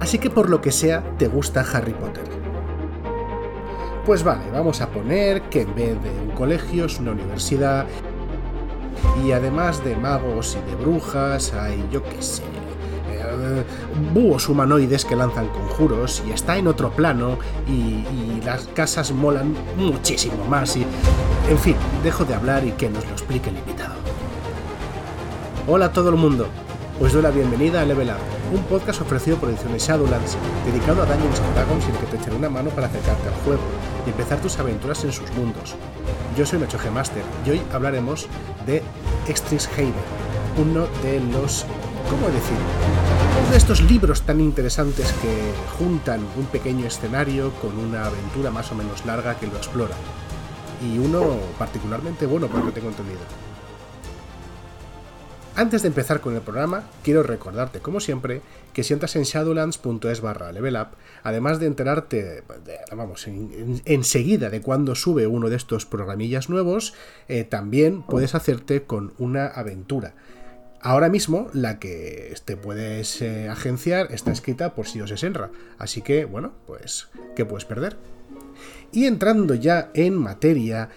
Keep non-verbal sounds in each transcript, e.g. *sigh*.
Así que por lo que sea, te gusta Harry Potter. Pues vale, vamos a poner que en vez de un colegio es una universidad y además de magos y de brujas hay, yo qué sé, eh, búhos humanoides que lanzan conjuros y está en otro plano y, las casas molan muchísimo más y... En fin, dejo de hablar y que nos lo explique el invitado. Hola a todo el mundo, os doy la bienvenida a Level Up, un podcast ofrecido por Ediciones Shadowlands, dedicado a Dungeons Dragons y el que te echaré una mano para acercarte al juego y empezar tus aventuras en sus mundos. Yo soy Nacho G Master y hoy hablaremos de Haven, uno de los ¿cómo decir? Uno de estos libros tan interesantes que juntan un pequeño escenario con una aventura más o menos larga que lo explora. Y uno particularmente bueno, por lo que tengo entendido. Antes de empezar con el programa, quiero recordarte, como siempre, que si entras en shadowlands.es barra level up, además de enterarte, vamos, enseguida de cuando sube uno de estos programillas nuevos, eh, también puedes hacerte con una aventura. Ahora mismo, la que te puedes eh, agenciar está escrita por Sios Senra, así que, bueno, pues, ¿qué puedes perder? Y entrando ya en materia,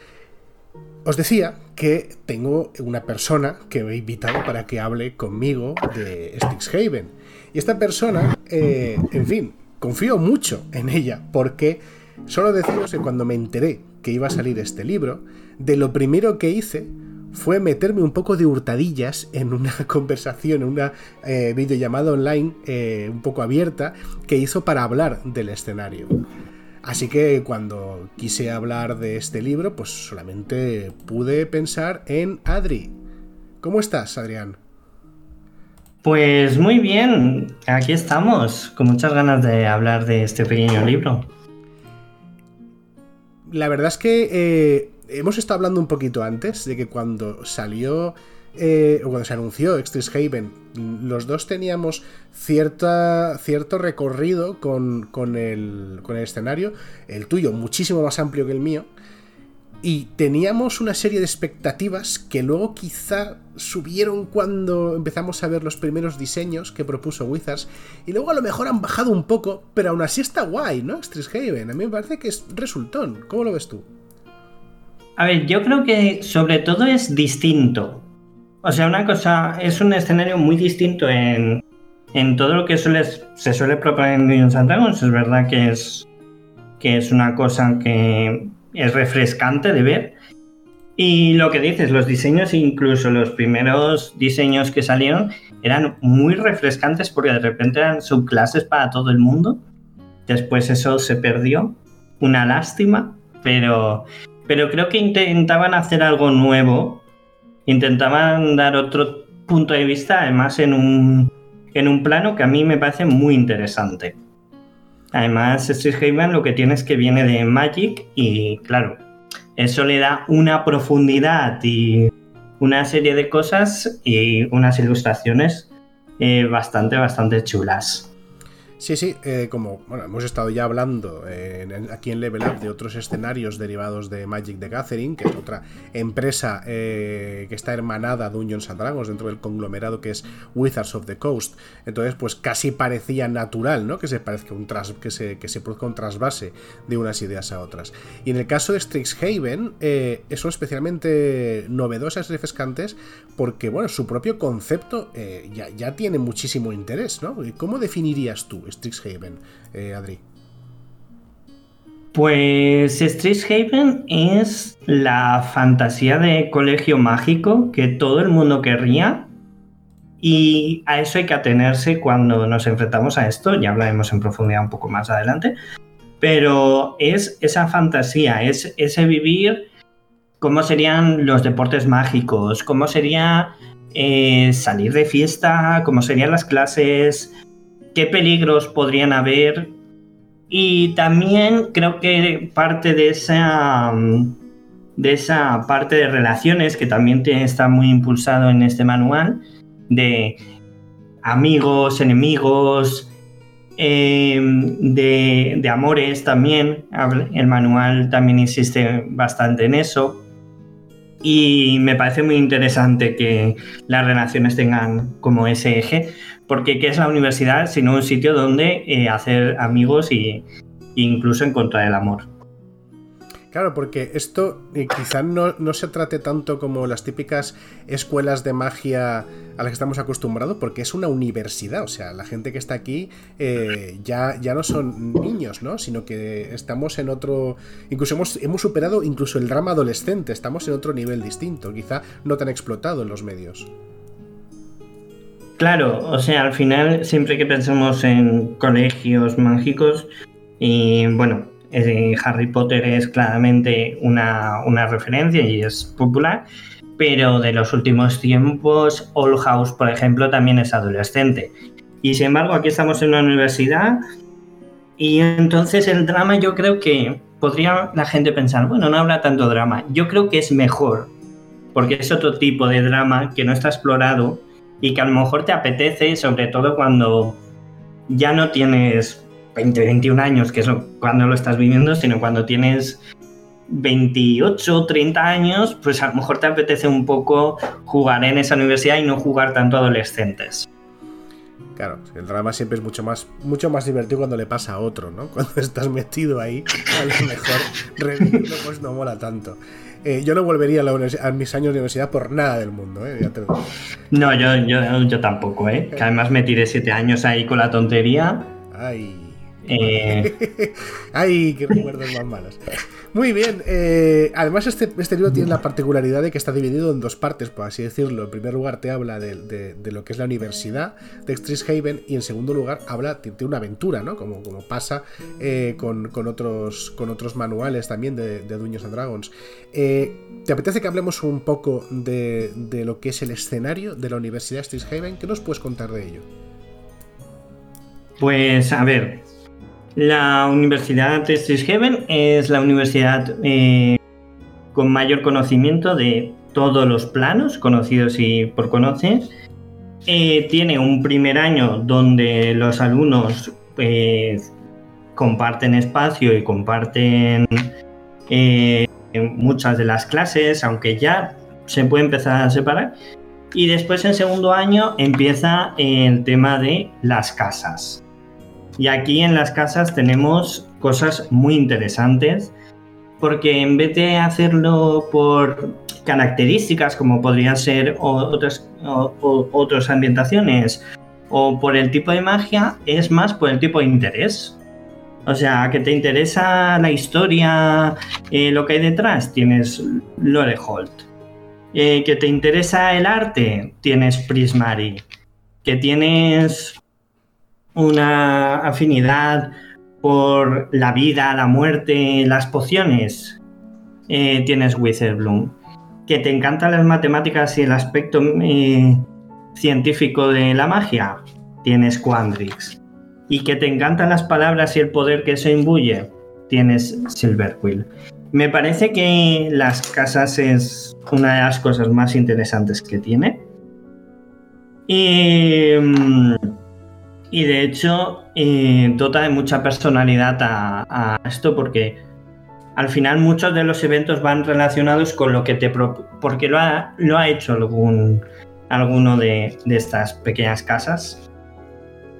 os decía que tengo una persona que he invitado para que hable conmigo de Strixhaven. Y esta persona, eh, en fin, confío mucho en ella, porque solo deciros que cuando me enteré que iba a salir este libro, de lo primero que hice fue meterme un poco de hurtadillas en una *laughs* conversación, en una eh, videollamada online eh, un poco abierta que hizo para hablar del escenario. Así que cuando quise hablar de este libro, pues solamente pude pensar en Adri. ¿Cómo estás, Adrián? Pues muy bien, aquí estamos, con muchas ganas de hablar de este pequeño libro. La verdad es que eh, hemos estado hablando un poquito antes de que cuando salió eh, cuando se anunció Haven, los dos teníamos cierta, cierto recorrido con, con, el, con el escenario, el tuyo muchísimo más amplio que el mío, y teníamos una serie de expectativas que luego quizá subieron cuando empezamos a ver los primeros diseños que propuso Wizards, y luego a lo mejor han bajado un poco, pero aún así está guay, ¿no? Haven, a mí me parece que es resultón, ¿cómo lo ves tú? A ver, yo creo que sobre todo es distinto. O sea, una cosa, es un escenario muy distinto en, todo lo que se suele proponer en Dungeons and Dragons. Es verdad que es, que es una cosa que es refrescante de ver. Y lo que dices, los diseños, incluso los primeros diseños que salieron, eran muy refrescantes porque de repente eran subclases para todo el mundo. Después eso se perdió. Una lástima, pero pero creo que intentaban hacer algo nuevo, intentaban dar otro punto de vista, además en un, en un plano que a mí me parece muy interesante. Además, Strixhaven lo que tiene es que viene de Magic y claro, eso le da una profundidad y una serie de cosas y unas ilustraciones eh, bastante, bastante chulas. Sí, sí, eh, como bueno, hemos estado ya hablando aquí en Level Up de otros escenarios derivados de Magic the Gathering, que es otra empresa eh, que está hermanada a Dungeons and Dragons dentro del conglomerado que es Wizards of the Coast. Entonces, pues casi parecía natural, ¿no? Que se parezca un tras, que se, que se produzca un trasvase de unas ideas a otras. Y en el caso de Strixhaven, eh, son especialmente novedosas y refrescantes porque, bueno, su propio concepto eh, ya, ya tiene muchísimo interés, ¿no? ¿Cómo definirías tú Strixhaven, eh, Adri? Pues Strixhaven es la fantasía de colegio mágico que todo el mundo querría. Y a eso hay que atenerse cuando nos enfrentamos a esto, ya hablaremos en profundidad un poco más adelante, pero es esa fantasía, es ese vivir cómo serían los deportes mágicos, cómo sería eh, salir de fiesta, cómo serían las clases, qué peligros podrían haber y también creo que parte de esa de esa parte de relaciones que también está muy impulsado en este manual de amigos, enemigos, em, de, de, amores también. El manual también insiste bastante en eso. Y me parece muy interesante que las relaciones tengan como ese eje, porque ¿qué es la universidad sino un sitio donde eh, hacer amigos y incluso encontrar el amor? Claro, porque esto eh, quizá no, no, se trate tanto como las típicas escuelas de magia a las que estamos acostumbrados, porque es una universidad. O sea, la gente que está aquí eh, ya, ya no son niños, ¿no? Sino que estamos en otro. Incluso hemos, hemos superado incluso el drama adolescente, estamos en otro nivel distinto, quizá no tan explotado en los medios. Claro, o sea, al final, siempre que pensamos en colegios mágicos, y bueno, eh, Harry Potter es claramente una, referencia y es popular, pero de los últimos tiempos, Old House, por ejemplo, también es adolescente. Y sin embargo, aquí estamos en una universidad y entonces el drama yo creo que podría la gente pensar, bueno, no habrá tanto drama. Yo creo que es mejor, porque es otro tipo de drama que no está explorado y que a lo mejor te apetece, sobre todo cuando ya no tienes 20, 21 años, que es cuando lo estás viviendo, sino cuando tienes 28, 30 años, pues a lo mejor te apetece un poco jugar en esa universidad y no jugar tanto adolescentes. Claro, el drama siempre es mucho más, mucho más divertido cuando le pasa a otro, ¿no? *laughs* Cuando estás metido ahí, a lo mejor revivirlo pues no mola tanto. Eh, yo no volvería a, mis años de universidad por nada del mundo, ¿eh? No, yo, yo, yo tampoco, ¿eh? Que además me tiré siete años ahí con la tontería. Ay. Eh... *laughs* ¡Ay, qué recuerdos más malos! Muy bien, eh, además este, este, libro tiene la particularidad de que está dividido en dos partes, por así decirlo. En primer lugar te habla de, lo que es la universidad de Haven y en segundo lugar habla de, una aventura, ¿no? Como, como pasa eh, con, otros, con otros manuales también de, de Dungeons and Dragons. Eh, ¿Te apetece que hablemos un poco de, lo que es el escenario de la Universidad de Haven? ¿Qué nos puedes contar de ello? Pues a ver, la Universidad de Strixhaven es la universidad eh, con mayor conocimiento de todos los planos conocidos y por conocer. Eh, tiene un primer año donde los alumnos pues, comparten espacio y comparten eh, muchas de las clases, aunque ya se puede empezar a separar. Y después en segundo año empieza el tema de las casas. Y aquí en las casas tenemos cosas muy interesantes porque en vez de hacerlo por características como podrían ser otras, otras ambientaciones o por el tipo de magia, es más por el tipo de interés. O sea, que te interesa la historia, eh, lo que hay detrás, tienes Lore Holt. Eh, que te interesa el arte, tienes Prismari. Que tienes una afinidad por la vida, la muerte, las pociones, eh, tienes Witherbloom. Que te encantan las matemáticas y el aspecto eh, científico de la magia, tienes Quandrix. Y que te encantan las palabras y el poder que eso imbuye, tienes Silverquill. Me parece que las casas es una de las cosas más interesantes que tiene. Y mm, y de hecho eh, dota de mucha personalidad a, esto porque al final muchos de los eventos van relacionados con lo que te porque lo ha, lo ha hecho algún alguno de, estas pequeñas casas.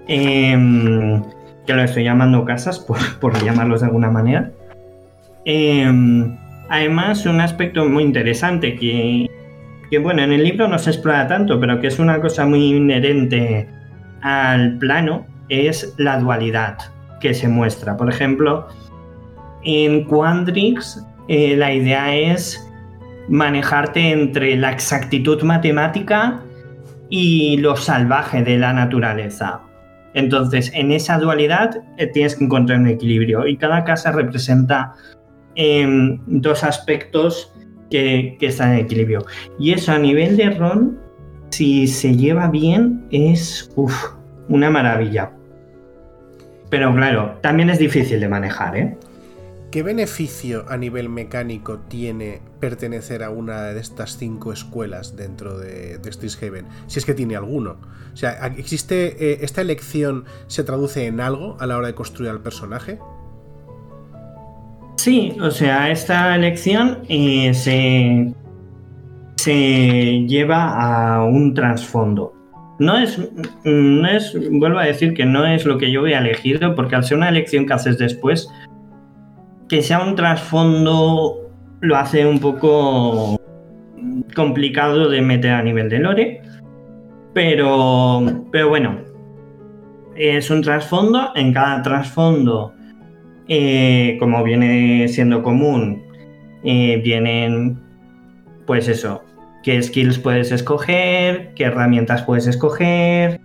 Em, que lo estoy llamando casas por, llamarlos de alguna manera. Em, además un aspecto muy interesante que, que bueno en el libro no se explora tanto pero que es una cosa muy inherente al plano es la dualidad que se muestra. Por ejemplo, en Quandrix eh, la idea es manejarte entre la exactitud matemática y lo salvaje de la naturaleza. Entonces, en esa dualidad eh, tienes que encontrar un equilibrio y cada casa representa em, dos aspectos que, están en equilibrio. Y eso a nivel de rol si se lleva bien, es una maravilla. Pero claro, también es difícil de manejar, ¿eh? ¿Qué beneficio a nivel mecánico tiene pertenecer a una de estas cinco escuelas dentro de, de Strixhaven? Si es que tiene alguno. O sea, ¿existe. Eh, ¿Esta elección se traduce en algo a la hora de construir al personaje? Sí, o sea, esta elección eh, se se lleva a un trasfondo. No es, no es, vuelvo a decir que no es lo que yo había elegido, porque al ser una elección que haces después, que sea un trasfondo lo hace un poco complicado de meter a nivel de lore. Pero, pero bueno, es un trasfondo. En cada trasfondo, eh, como viene siendo común, eh, vienen, pues eso, qué skills puedes escoger, qué herramientas puedes escoger,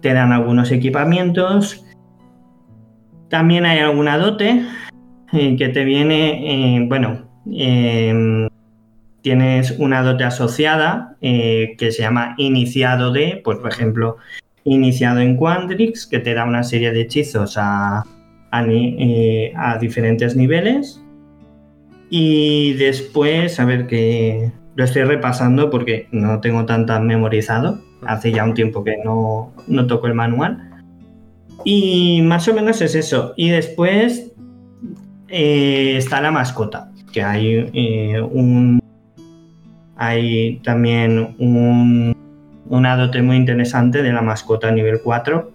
te dan algunos equipamientos. También hay alguna dote eh, que te viene, bueno, em, tienes una dote asociada que se llama iniciado de, pues por ejemplo, iniciado en Quandrix, que te da una serie de hechizos a, eh, diferentes niveles. Y después, a ver que lo estoy repasando porque no tengo tan tan memorizado. Hace ya un tiempo que no, no toco el manual. Y más o menos es eso. Y después eh, está la mascota, que hay eh, un. Hay también un una dote muy interesante de la mascota nivel 4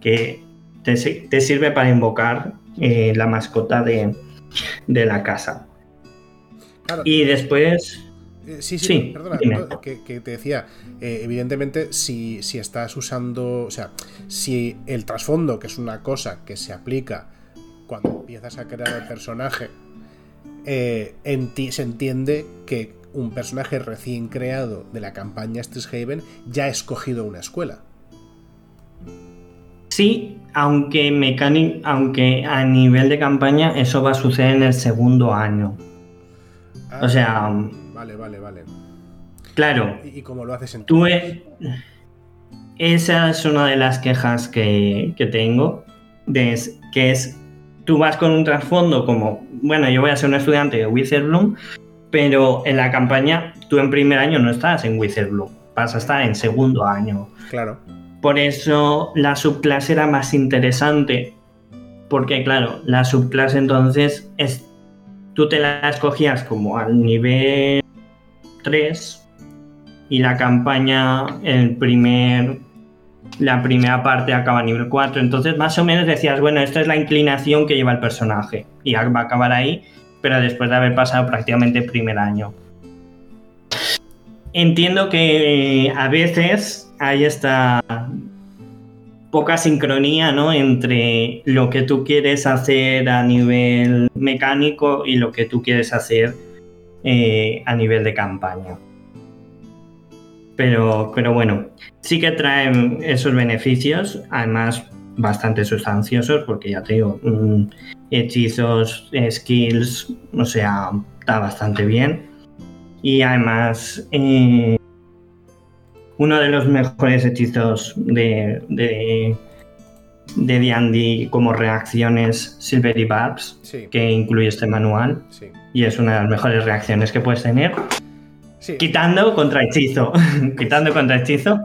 que te, sirve para invocar eh, la mascota de, la casa. y después... Eh, sí, sí, perdona, que, te decía, eh, evidentemente si, si, estás usando, o sea, si el trasfondo, que es una cosa que se aplica cuando empiezas a crear el personaje, en ti se entiende que un personaje recién creado de la campaña Strixhaven ya ha escogido una escuela. Sí, aunque, aunque a nivel de campaña eso va a suceder en el segundo año. Ah, o sea. Vale, vale, vale. Claro. ¿Y, cómo lo haces en tú? E, esa es una de las quejas que, tengo. que es. Tú vas con un trasfondo como. Bueno, yo voy a ser un estudiante de Wizardbloom pero en la campaña tú en primer año no estás en Wizardblue, vas a estar en segundo año. Claro. Por eso la subclase era más interesante, porque claro, la subclase entonces es, tú te la escogías como al nivel 3 y la campaña, el primer, la primera parte acaba a nivel 4, entonces más o menos decías, bueno, esta es la inclinación que lleva el personaje y va a acabar ahí pero después de haber pasado prácticamente el primer año. Entiendo que a veces hay esta poca sincronía ¿no? entre lo que tú quieres hacer a nivel mecánico y lo que tú quieres hacer eh, a nivel de campaña. Pero, pero bueno, sí que traen esos beneficios, además bastante sustanciosos, porque ya te digo, mm, hechizos, skills, o sea, está bastante bien. Y además, eh, uno de los mejores hechizos de, de, de D&D como reacciones Silvery Barbs, que incluye este manual. Y es una de las mejores reacciones que puedes tener. Quitando contra hechizo. *laughs* Quitando contra hechizo.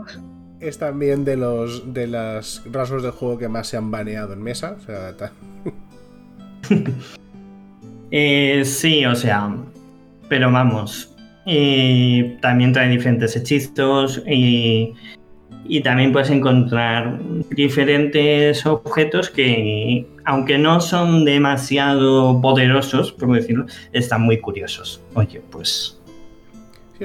Es también de los de las rasgos del juego que más se han baneado en mesa. O sea, *laughs* Eh, sí, o sea, pero vamos. también trae diferentes hechizos y, también puedes encontrar diferentes objetos que, aunque no son demasiado poderosos, por decirlo, están muy curiosos. Oye, pues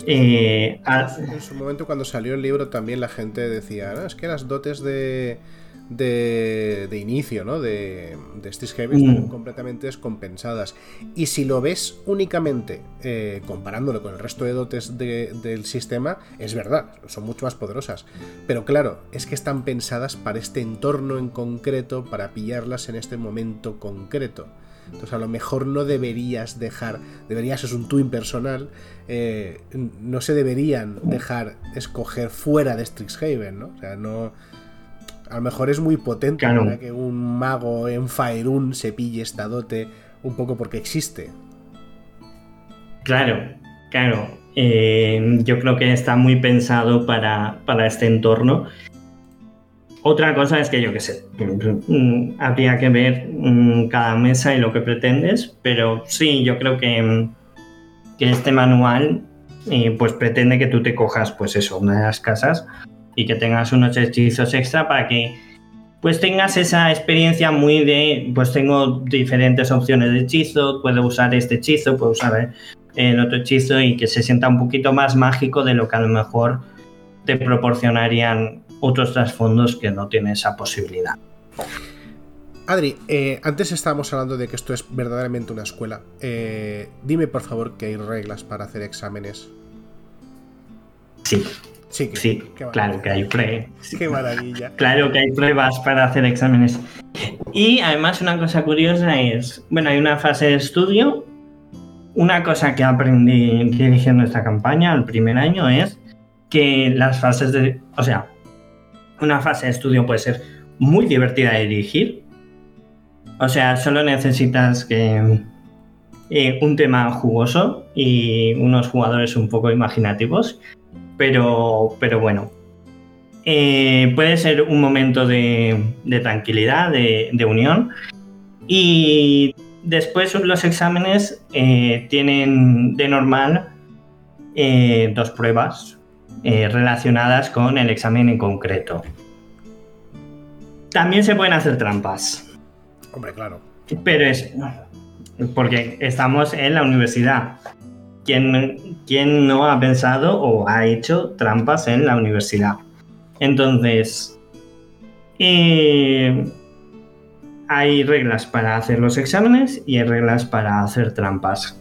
eh, en su momento cuando salió el libro también la gente decía, es que las dotes de, de, inicio, ¿no? De, de Strixhaven están mm. completamente descompensadas. Y si lo ves únicamente eh, comparándolo con el resto de dotes del sistema, es verdad, son mucho más poderosas. Pero claro, es que están pensadas para este entorno en concreto, para pillarlas en este momento concreto. Entonces a lo mejor no deberías dejar, deberías, es un twin personal, eh, no se deberían dejar escoger fuera de Strixhaven, ¿no? O sea, no a lo mejor es muy potente para que un mago en Faerun se pille esta dote un poco porque existe. Claro, claro. Eh, yo creo que está muy pensado para, este entorno. Otra cosa es que yo qué sé, mm, habría que ver mm, cada mesa y lo que pretendes, pero sí, yo creo que, que este manual eh, pues pretende que tú te cojas, pues eso, una de las casas y que tengas unos hechizos extra para que pues tengas esa experiencia muy de, pues tengo diferentes opciones de hechizo, puedo usar este hechizo, puedo usar el otro hechizo y que se sienta un poquito más mágico de lo que a lo mejor te proporcionarían otros trasfondos que no tienen esa posibilidad. Adri, eh, antes estábamos hablando de que esto es verdaderamente una escuela. Eh, dime por favor que hay reglas para hacer exámenes. Sí. Sí, sí claro que hay pruebas. Qué maravilla. Claro que hay pruebas para hacer exámenes. Y además una cosa curiosa es, bueno, hay una fase de estudio. Una cosa que aprendí dirigiendo esta campaña el primer año es que las fases de, o sea, una fase de estudio puede ser muy divertida de dirigir, o sea, solo necesitas que eh, un tema jugoso y unos jugadores un poco imaginativos, pero, pero bueno. Eh, puede ser un momento de, tranquilidad, de, unión. Y después los exámenes eh, tienen de normal dos pruebas relacionadas con el examen en concreto. También se pueden hacer trampas. Hombre, claro. Pero es porque estamos en la universidad. ¿Quién, no ha pensado o ha hecho trampas en la universidad? Entonces, eh, hay reglas para hacer los exámenes y hay reglas para hacer trampas.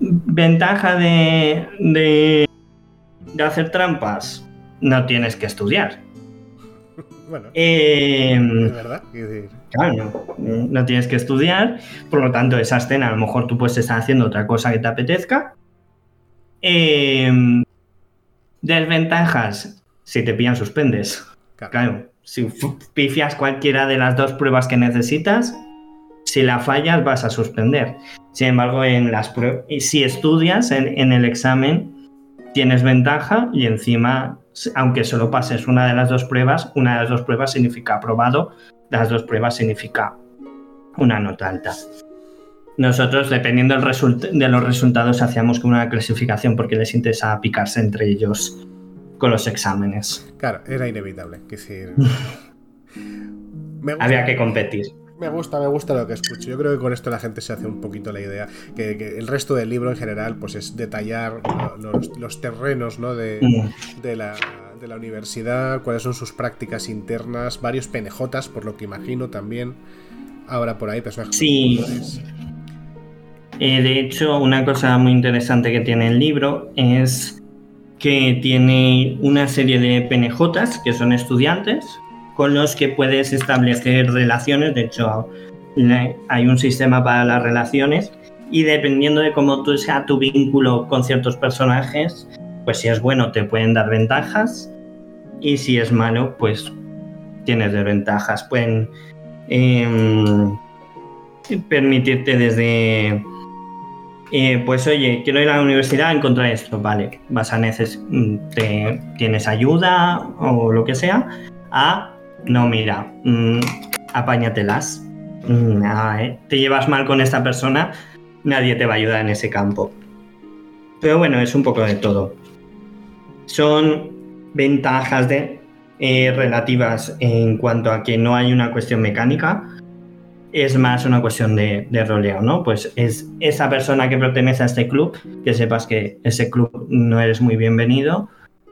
Ventaja de, de, de hacer trampas, no tienes que estudiar. Bueno, eh, verdad. Claro, no, tienes que estudiar, por lo tanto, esa escena a lo mejor tú puedes estar haciendo otra cosa que te apetezca. Eh, desventajas, si te pillan, suspendes. Claro. si pifias cualquiera de las dos pruebas que necesitas, si la fallas vas a suspender. Sin embargo, en las si estudias en el examen, tienes ventaja y encima aunque solo pases una de las dos pruebas, una de las dos pruebas significa aprobado, las dos pruebas significa una nota alta. Nosotros, dependiendo de los resultados, hacíamos como una clasificación porque les interesa picarse entre ellos con los exámenes. Claro, era inevitable. Decir, *laughs* Había que competir. Me gusta, me gusta lo que escucho. Yo creo que con esto la gente se hace un poquito la idea. Que, el resto del libro en general, pues es detallar los, terrenos ¿no? de, mm. de, la, de, la, universidad, cuáles son sus prácticas internas, varios penejotas, por lo que imagino también. Ahora por ahí, personajes. Sí. Eh, de hecho, una cosa muy interesante que tiene el libro es que tiene una serie de penejotas que son estudiantes con los que puedes establecer relaciones. De hecho, hay un sistema para las relaciones y dependiendo de cómo tú sea tu vínculo con ciertos personajes, pues si es bueno te pueden dar ventajas y si es malo, pues tienes desventajas. Pueden em, permitirte desde... Eh, pues oye, quiero ir a la universidad a encontrar esto, vale, vas a necesitar, tienes ayuda o lo que sea, a no, mira, mm, apáñatelas. Mm, eh, te llevas mal con esta persona, nadie te va a ayudar en ese campo. Pero bueno, es un poco de todo. Son ventajas de, eh, relativas en cuanto a que no hay una cuestión mecánica, es más una cuestión de, de, roleo, ¿no? Pues es esa persona que pertenece a este club, que sepas que ese club no eres muy bienvenido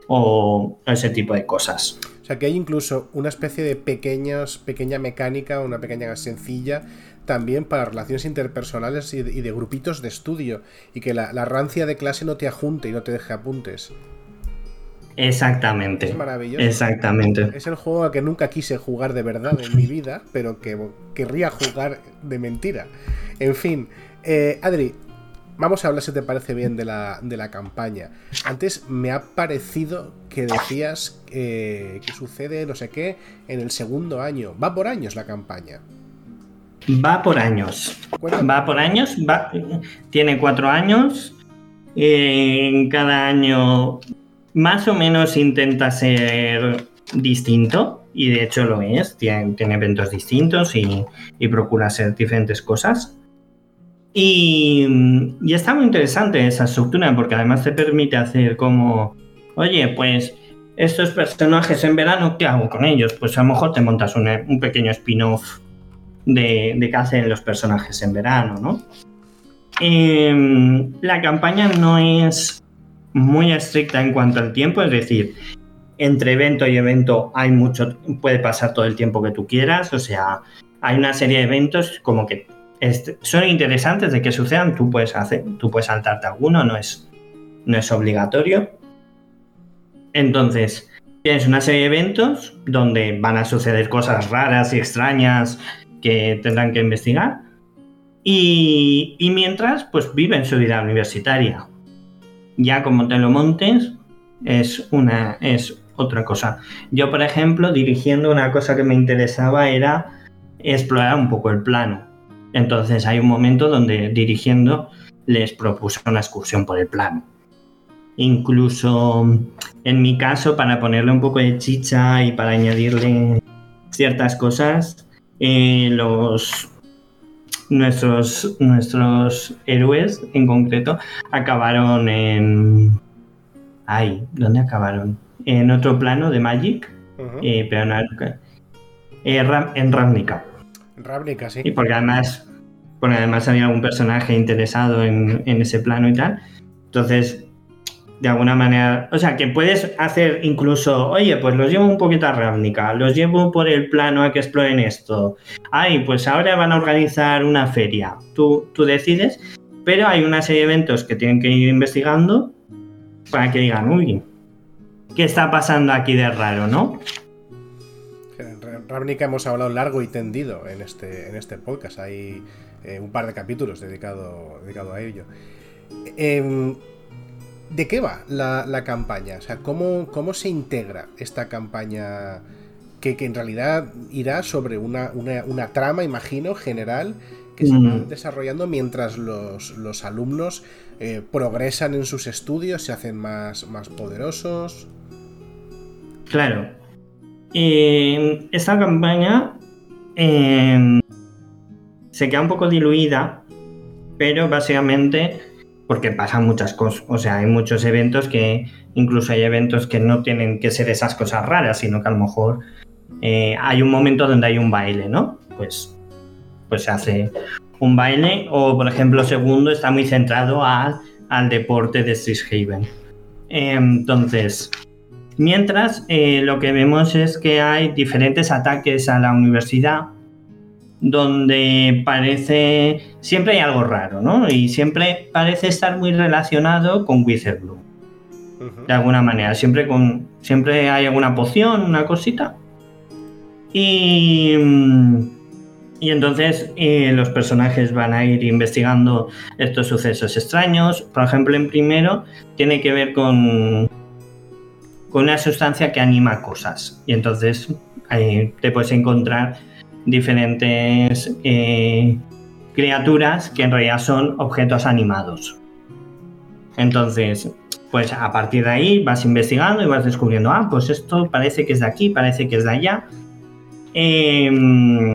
o ese tipo de cosas. O sea que hay incluso una especie de pequeñas, pequeña mecánica, una pequeña sencilla también para relaciones interpersonales y de, grupitos de estudio y que la, rancia de clase no te ajunte y no te deje apuntes. Exactamente. Es maravilloso. Exactamente. Es el juego a que nunca quise jugar de verdad en mi vida, pero que querría jugar de mentira. En fin, eh, Adri, vamos a hablar, si te parece bien, de la, de la campaña. Antes me ha parecido que decías eh, que sucede no sé qué en el segundo año. Va por años la campaña. Va por años. Va por años. tiene cuatro años. en cada año más o menos intenta ser distinto. Y de hecho lo es. Tiene, eventos distintos y, y procura hacer diferentes cosas. Y, y, está muy interesante esa estructura porque además te permite hacer como, oye, pues estos personajes en verano, ¿qué hago con ellos? Pues a lo mejor te montas un, un pequeño spin-off de, qué hacen los personajes en verano, ¿no? Eh, la campaña no es muy estricta en cuanto al tiempo, es decir, entre evento y evento hay mucho, puede pasar todo el tiempo que tú quieras, o sea, hay una serie de eventos como que son interesantes de que sucedan, tú puedes hacer, tú puedes saltarte alguno, no es, no es obligatorio. Entonces, tienes una serie de eventos donde van a suceder cosas raras y extrañas que tendrán que investigar. Y, mientras, pues viven su vida universitaria. Ya como te lo montes, es una es otra cosa. Yo, por ejemplo, dirigiendo una cosa que me interesaba era explorar un poco el plano. Entonces hay un momento donde dirigiendo les propuse una excursión por el plano. Incluso en mi caso, para ponerle un poco de chicha y para añadirle ciertas cosas, eh, los nuestros, nuestros héroes en concreto acabaron en... Ay, ¿dónde acabaron? En otro plano de Magic, uh -huh. eh, pero no, eh, en Ravnica. Ravnica, sí. Y porque además, porque además había algún personaje interesado en, en ese plano y tal. Entonces, de alguna manera, o sea, que puedes hacer incluso, oye, pues los llevo un poquito a Ravnica, los llevo por el plano a que exploren esto. Ay, pues ahora van a organizar una feria. Tú, tú decides, pero hay una serie de eventos que tienen que ir investigando para que digan, uy, ¿qué está pasando aquí de raro, no? Ravnica hemos hablado largo y tendido en este, en este podcast. Hay eh, un par de capítulos dedicado, dedicado a ello. Eh, ¿De qué va la, la, campaña? O sea, ¿cómo, ¿cómo se integra esta campaña que, que en realidad irá sobre una, una, una, trama, imagino, general que se va desarrollando mientras los, los alumnos eh, progresan en sus estudios, se hacen más, más poderosos? Claro. Eh, esta campaña eh, se queda un poco diluida, pero básicamente porque pasan muchas cosas. O sea, hay muchos eventos que, incluso hay eventos que no tienen que ser esas cosas raras, sino que a lo mejor eh, hay un momento donde hay un baile, ¿no? Pues, pues se hace un baile, o por ejemplo, segundo está muy centrado a, al deporte de Strixhaven. Eh, entonces, mientras eh, lo que vemos es que hay diferentes ataques a la universidad donde parece siempre hay algo raro, ¿no? Y siempre parece estar muy relacionado con. Uh -huh. De alguna manera, siempre con siempre hay alguna poción, una cosita. Y y entonces eh, los personajes van a ir investigando estos sucesos extraños. Por ejemplo, en primero tiene que ver con, con una sustancia que anima cosas. Y entonces eh, te puedes encontrar diferentes eh, criaturas que en realidad son objetos animados. Entonces, pues a partir de ahí vas investigando y vas descubriendo, ah, pues esto parece que es de aquí, parece que es de allá. Eh,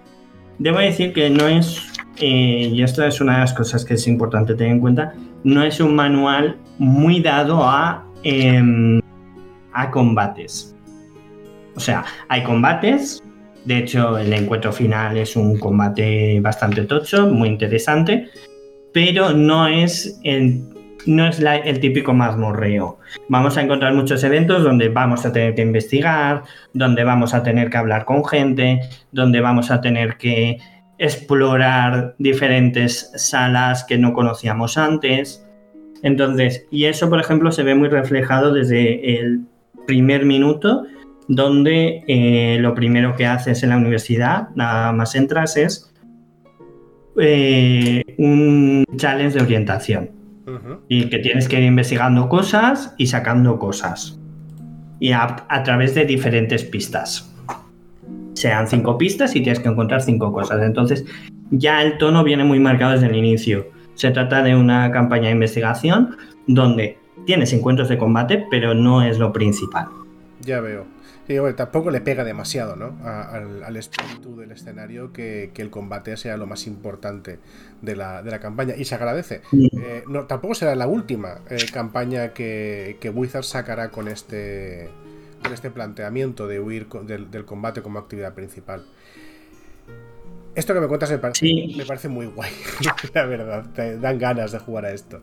debo decir que no es, eh, y esto es una de las cosas que es importante tener en cuenta, no es un manual muy dado a, eh, a combates. O sea, hay combates, de hecho el encuentro final es un combate bastante tocho, muy interesante, pero no es el, no es el típico mazmorreo. Vamos a encontrar muchos eventos donde vamos a tener que investigar, donde vamos a tener que hablar con gente, donde vamos a tener que explorar diferentes salas que no conocíamos antes. Entonces, y eso, por ejemplo, se ve muy reflejado desde el primer minuto, donde eh, lo primero que haces en la universidad, nada más entras, es eh, un challenge de orientación Uh -huh. Y que tienes que ir investigando cosas y sacando cosas. Y a, a, través de diferentes pistas. Sean cinco pistas y tienes que encontrar cinco cosas. Entonces, ya el tono viene muy marcado desde el inicio. Se trata de una campaña de investigación donde tienes encuentros de combate, pero no es lo principal. Ya veo. Tampoco le pega demasiado, ¿no? al, espíritu del escenario que, el combate sea lo más importante de la, de la campaña. Y se agradece. Eh, no, tampoco será la última eh, campaña que, que Wizard sacará con este, con este planteamiento de huir del, combate como actividad principal. Esto que me cuentas me parece, me parece muy guay, *laughs* la verdad. Te dan ganas de jugar a esto.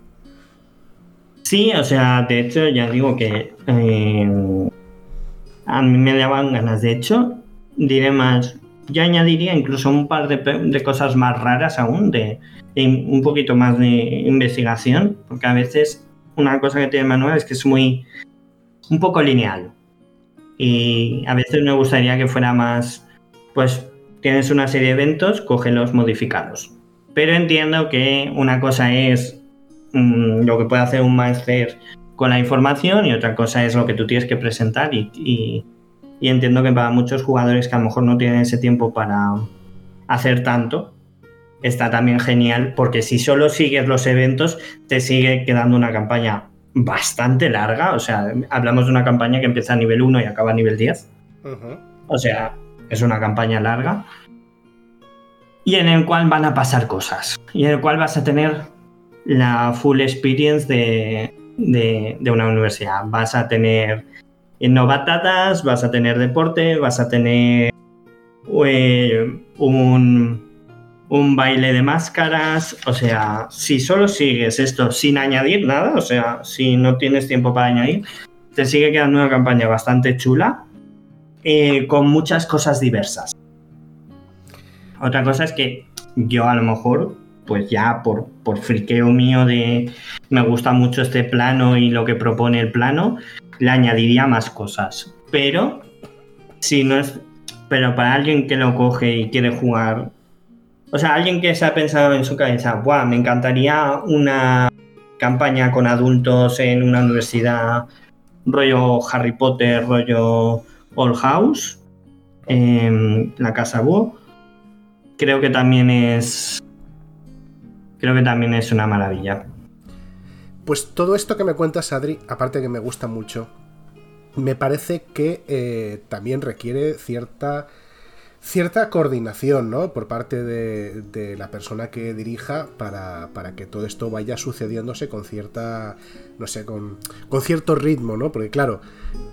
Sí, o sea, de hecho, ya digo que eh, a mí me daban ganas. De hecho, diré más, yo añadiría incluso un par de, cosas más raras aún, de, un poquito más de investigación, porque a veces una cosa que tiene el manual es que es muy, un poco lineal. Y a veces me gustaría que fuera más, pues tienes una serie de eventos, cógelos modificados. Pero entiendo que una cosa es Mm, lo que puede hacer un máster con la información y otra cosa es lo que tú tienes que presentar y, entiendo que para muchos jugadores que a lo mejor no tienen ese tiempo para hacer tanto, está también genial porque si solo sigues los eventos te sigue quedando una campaña bastante larga, o sea, hablamos de una campaña que empieza a nivel 1 y acaba a nivel 10. O sea, es una campaña larga. Y en el cual van a pasar cosas. Y en el cual vas a tener la full experience de, una universidad. Vas a tener novatadas, vas a tener deporte, vas a tener eh, un, un, baile de máscaras. O sea, si solo sigues esto sin añadir nada, o sea, si no tienes tiempo para añadir, te sigue quedando una campaña bastante chula eh, con muchas cosas diversas. Otra cosa es que yo a lo mejor pues ya por, por friqueo mío de me gusta mucho este plano y lo que propone el plano, le añadiría más cosas. Pero si no es. Pero para alguien que lo coge y quiere jugar. O sea, alguien que se ha pensado en su cabeza, Buah, me encantaría una campaña con adultos en una universidad, rollo Harry Potter, rollo All House, en la casa Búho. Creo que también es creo que también es una maravilla. Pues todo esto que me cuentas, Adri, aparte que me gusta mucho, me parece que eh, también requiere cierta cierta coordinación ¿no? por parte de, la persona que dirija para, que todo esto vaya sucediéndose con cierta, no sé, con, con cierto ritmo, ¿no? Porque claro,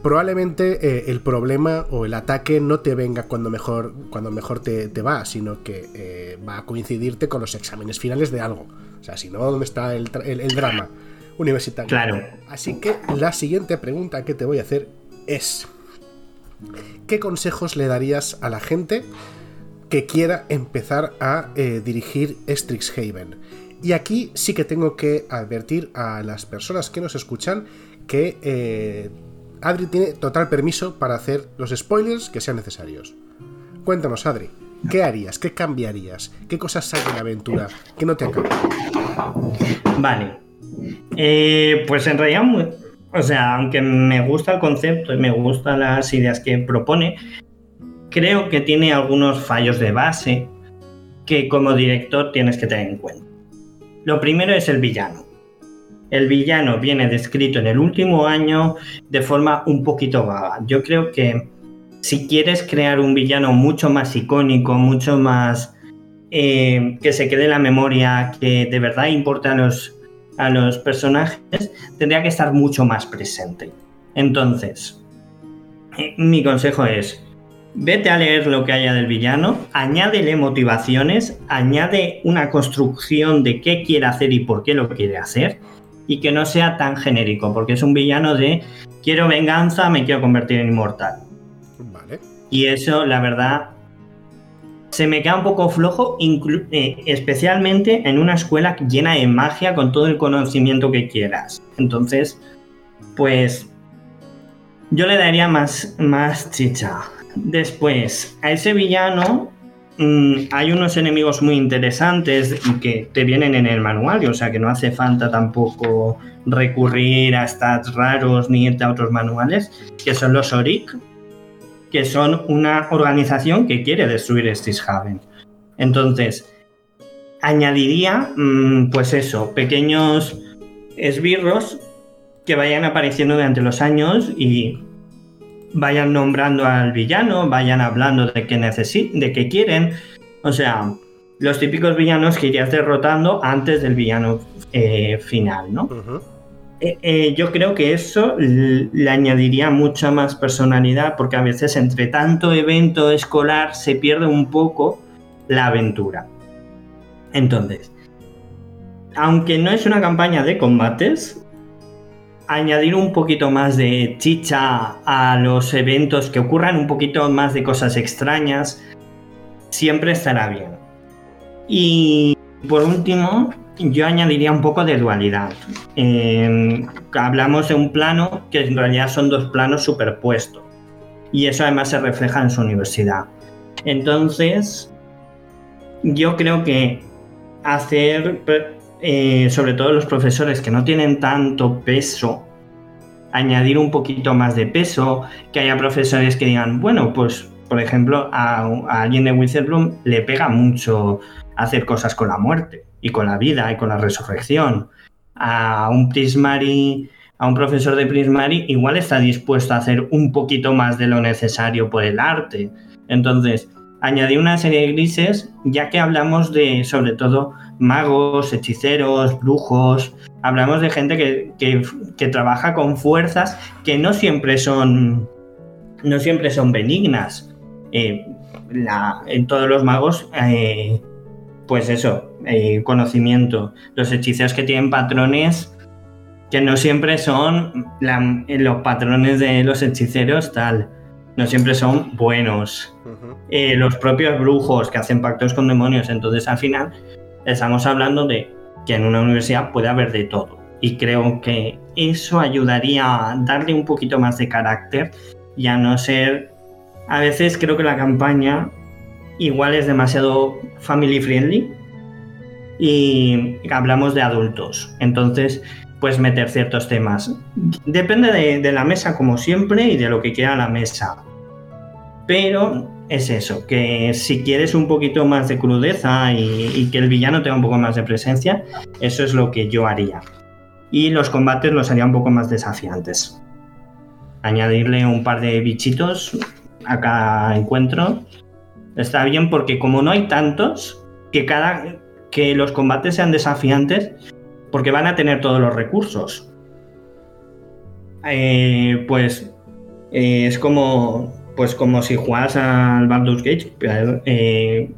probablemente eh, el problema o el ataque no te venga cuando mejor, cuando mejor te, va, sino que eh, va a coincidirte con los exámenes finales de algo. O sea, si no, ¿dónde está el, el drama universitario? Claro. Así que la siguiente pregunta que te voy a hacer es... ¿qué consejos le darías a la gente que quiera empezar a eh, dirigir Strixhaven? Y aquí sí que tengo que advertir a las personas que nos escuchan que eh, Adri tiene total permiso para hacer los spoilers que sean necesarios. Cuéntanos, Adri, ¿qué harías? ¿Qué cambiarías? ¿Qué cosas hay en la aventura que no te acaban? Vale. Eh, pues en realidad o sea, aunque me gusta el concepto y me gustan las ideas que propone, creo que tiene algunos fallos de base que como director tienes que tener en cuenta. Lo primero es el villano. El villano viene descrito en el último año de forma un poquito vaga. Yo creo que si quieres crear un villano mucho más icónico, mucho más eh, que se quede en la memoria, que de verdad importa a los a los personajes, tendría que estar mucho más presente. Entonces, eh, mi consejo es, vete a leer lo que haya del villano, añádele motivaciones, añade una construcción de qué quiere hacer y por qué lo quiere hacer, y que no sea tan genérico, porque es un villano de quiero venganza, me quiero convertir en inmortal. Vale. Y eso, la verdad, se me queda un poco flojo, eh, especialmente en una escuela llena de magia con todo el conocimiento que quieras. Entonces, pues yo le daría más, más chicha. Después, a ese villano mm, hay unos enemigos muy interesantes que te vienen en el manual, o sea que no hace falta tampoco recurrir a stats raros ni irte a otros manuales, que son los Oric, que son una organización que quiere destruir Strixhaven. Entonces, añadiría, mm, pues eso, pequeños esbirros que vayan apareciendo durante los años y vayan nombrando al villano, vayan hablando de necesitan, de qué quieren. O sea, los típicos villanos que irías derrotando antes del villano eh, final, ¿no? Eh, eh, yo creo que eso le añadiría mucha más personalidad porque a veces entre tanto evento escolar se pierde un poco la aventura. Entonces, aunque no es una campaña de combates, añadir un poquito más de chicha a los eventos, que ocurran un poquito más de cosas extrañas, siempre estará bien. Y por último, yo añadiría un poco de dualidad. Em, hablamos de un plano que en realidad son dos planos superpuestos. Y eso además se refleja en su universidad. Entonces, yo creo que hacer, eh, sobre todo los profesores que no tienen tanto peso, añadir un poquito más de peso, que haya profesores que digan, bueno, pues por ejemplo, a, alguien de Wizardbloom le pega mucho hacer cosas con la muerte y con la vida y con la resurrección. A un Prismari, a un profesor de Prismari, igual está dispuesto a hacer un poquito más de lo necesario por el arte. Entonces, añadí una serie de grises, ya que hablamos de, sobre todo, magos, hechiceros, brujos, hablamos de gente que, trabaja con fuerzas que no siempre son, no siempre son benignas. Eh, en todos los magos eh, pues eso, eh, conocimiento. Los hechiceros que tienen patrones que no siempre son los patrones de los hechiceros tal, no siempre son buenos. Eh, los propios brujos que hacen pactos con demonios, entonces al final estamos hablando de que en una universidad puede haber de todo. Y creo que eso ayudaría a darle un poquito más de carácter y a no ser... A veces creo que la campaña igual es demasiado family friendly y hablamos de adultos. Entonces, pues meter ciertos temas. Depende de, la mesa, como siempre, y de lo que quiera la mesa. Pero es eso, que si quieres un poquito más de crudeza y, y, que el villano tenga un poco más de presencia, eso es lo que yo haría. Y los combates los haría un poco más desafiantes. Añadirle un par de bichitos a cada encuentro está bien porque como no hay tantos, que cada que los combates sean desafiantes, porque van a tener todos los recursos. Eh, pues eh, es como pues como si juegas al Baldur's Gate eh,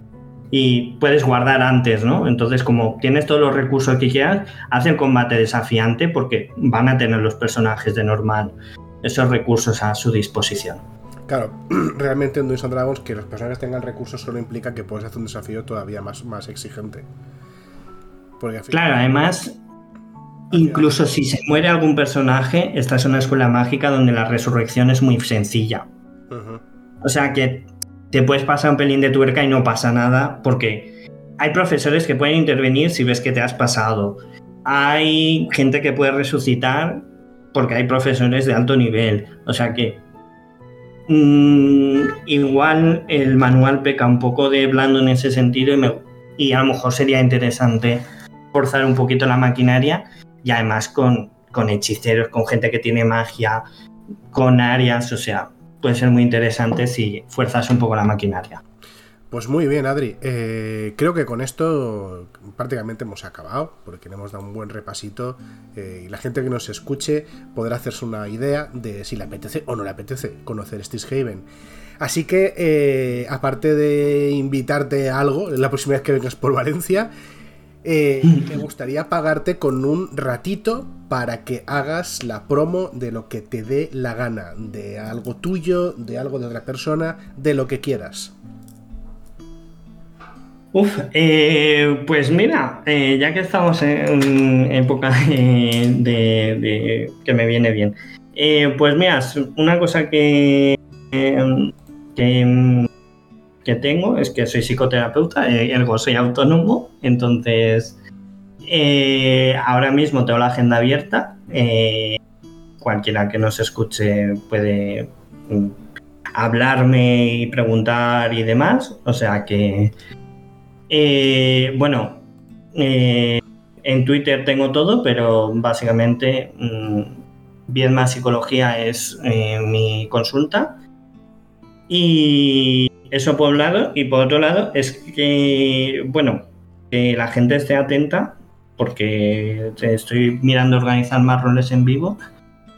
y puedes guardar antes, ¿no? Entonces, como tienes todos los recursos que quieras, hace el combate desafiante porque van a tener los personajes de normal esos recursos a su disposición. Claro, *clears throat* realmente en Dungeons Dragons que los personajes tengan recursos solo implica que puedes hacer un desafío todavía más, más exigente. claro, además, incluso si se muere algún personaje, esta es una escuela mágica donde la resurrección es muy sencilla. O sea que te puedes pasar un pelín de tuerca y no pasa nada porque hay profesores que pueden intervenir si ves que te has pasado. Hay gente que puede resucitar porque hay profesores de alto nivel. O sea que Mm, igual el manual peca un poco de blando en ese sentido y, a lo mejor sería interesante forzar un poquito la maquinaria y además con, con hechiceros, con gente que tiene magia, con áreas, o sea, puede ser muy interesante si fuerzas un poco la maquinaria. Pues muy bien, Adri. Eh, creo que con esto prácticamente hemos acabado, porque le hemos dado un buen repasito eh, y la gente que nos escuche podrá hacerse una idea de si le apetece o no le apetece conocer Haven. Así que, eh, aparte de invitarte a algo, la próxima vez que vengas por Valencia, me gustaría pagarte con un ratito para que hagas la promo de lo que te dé la gana, de algo tuyo, de algo de otra persona, de lo que quieras. Uf, eh, pues mira, eh, ya que estamos en época de, que me viene bien, eh, pues mira, una cosa que, que, tengo es que soy psicoterapeuta, ergo soy autónomo, entonces ahora mismo tengo la agenda abierta, cualquiera que nos escuche puede mm, hablarme y preguntar y demás, o sea que eh, bueno, eh, en Twitter tengo todo, pero básicamente mm, Viedma Psicología es eh, mi consulta. Y eso por un lado. Y por otro lado es que, bueno, que la gente esté atenta porque estoy mirando organizar más roles en vivo.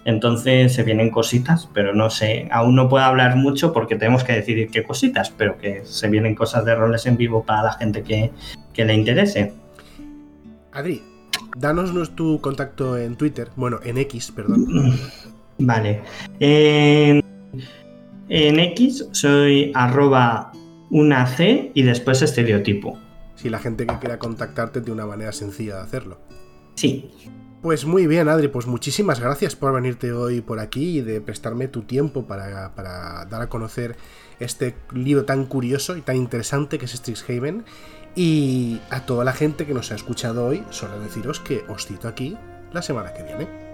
Entonces se vienen cositas, pero no sé, aún no puedo hablar mucho porque tenemos que decidir qué cositas, pero que se vienen cosas de roles en vivo para la gente que, que le interese. Adri, danos tu contacto en Twitter, bueno, en X, perdón. *clears throat* Vale. En, en X soy arroba una C y después estereotipo. Si la gente que quiera contactarte de una manera sencilla de hacerlo. Sí. Pues muy bien, Adri, pues muchísimas gracias por venirte hoy por aquí y de prestarme tu tiempo para, para dar a conocer este libro tan curioso y tan interesante que es Strixhaven. Y a toda la gente que nos ha escuchado hoy, solo deciros que os cito aquí la semana que viene.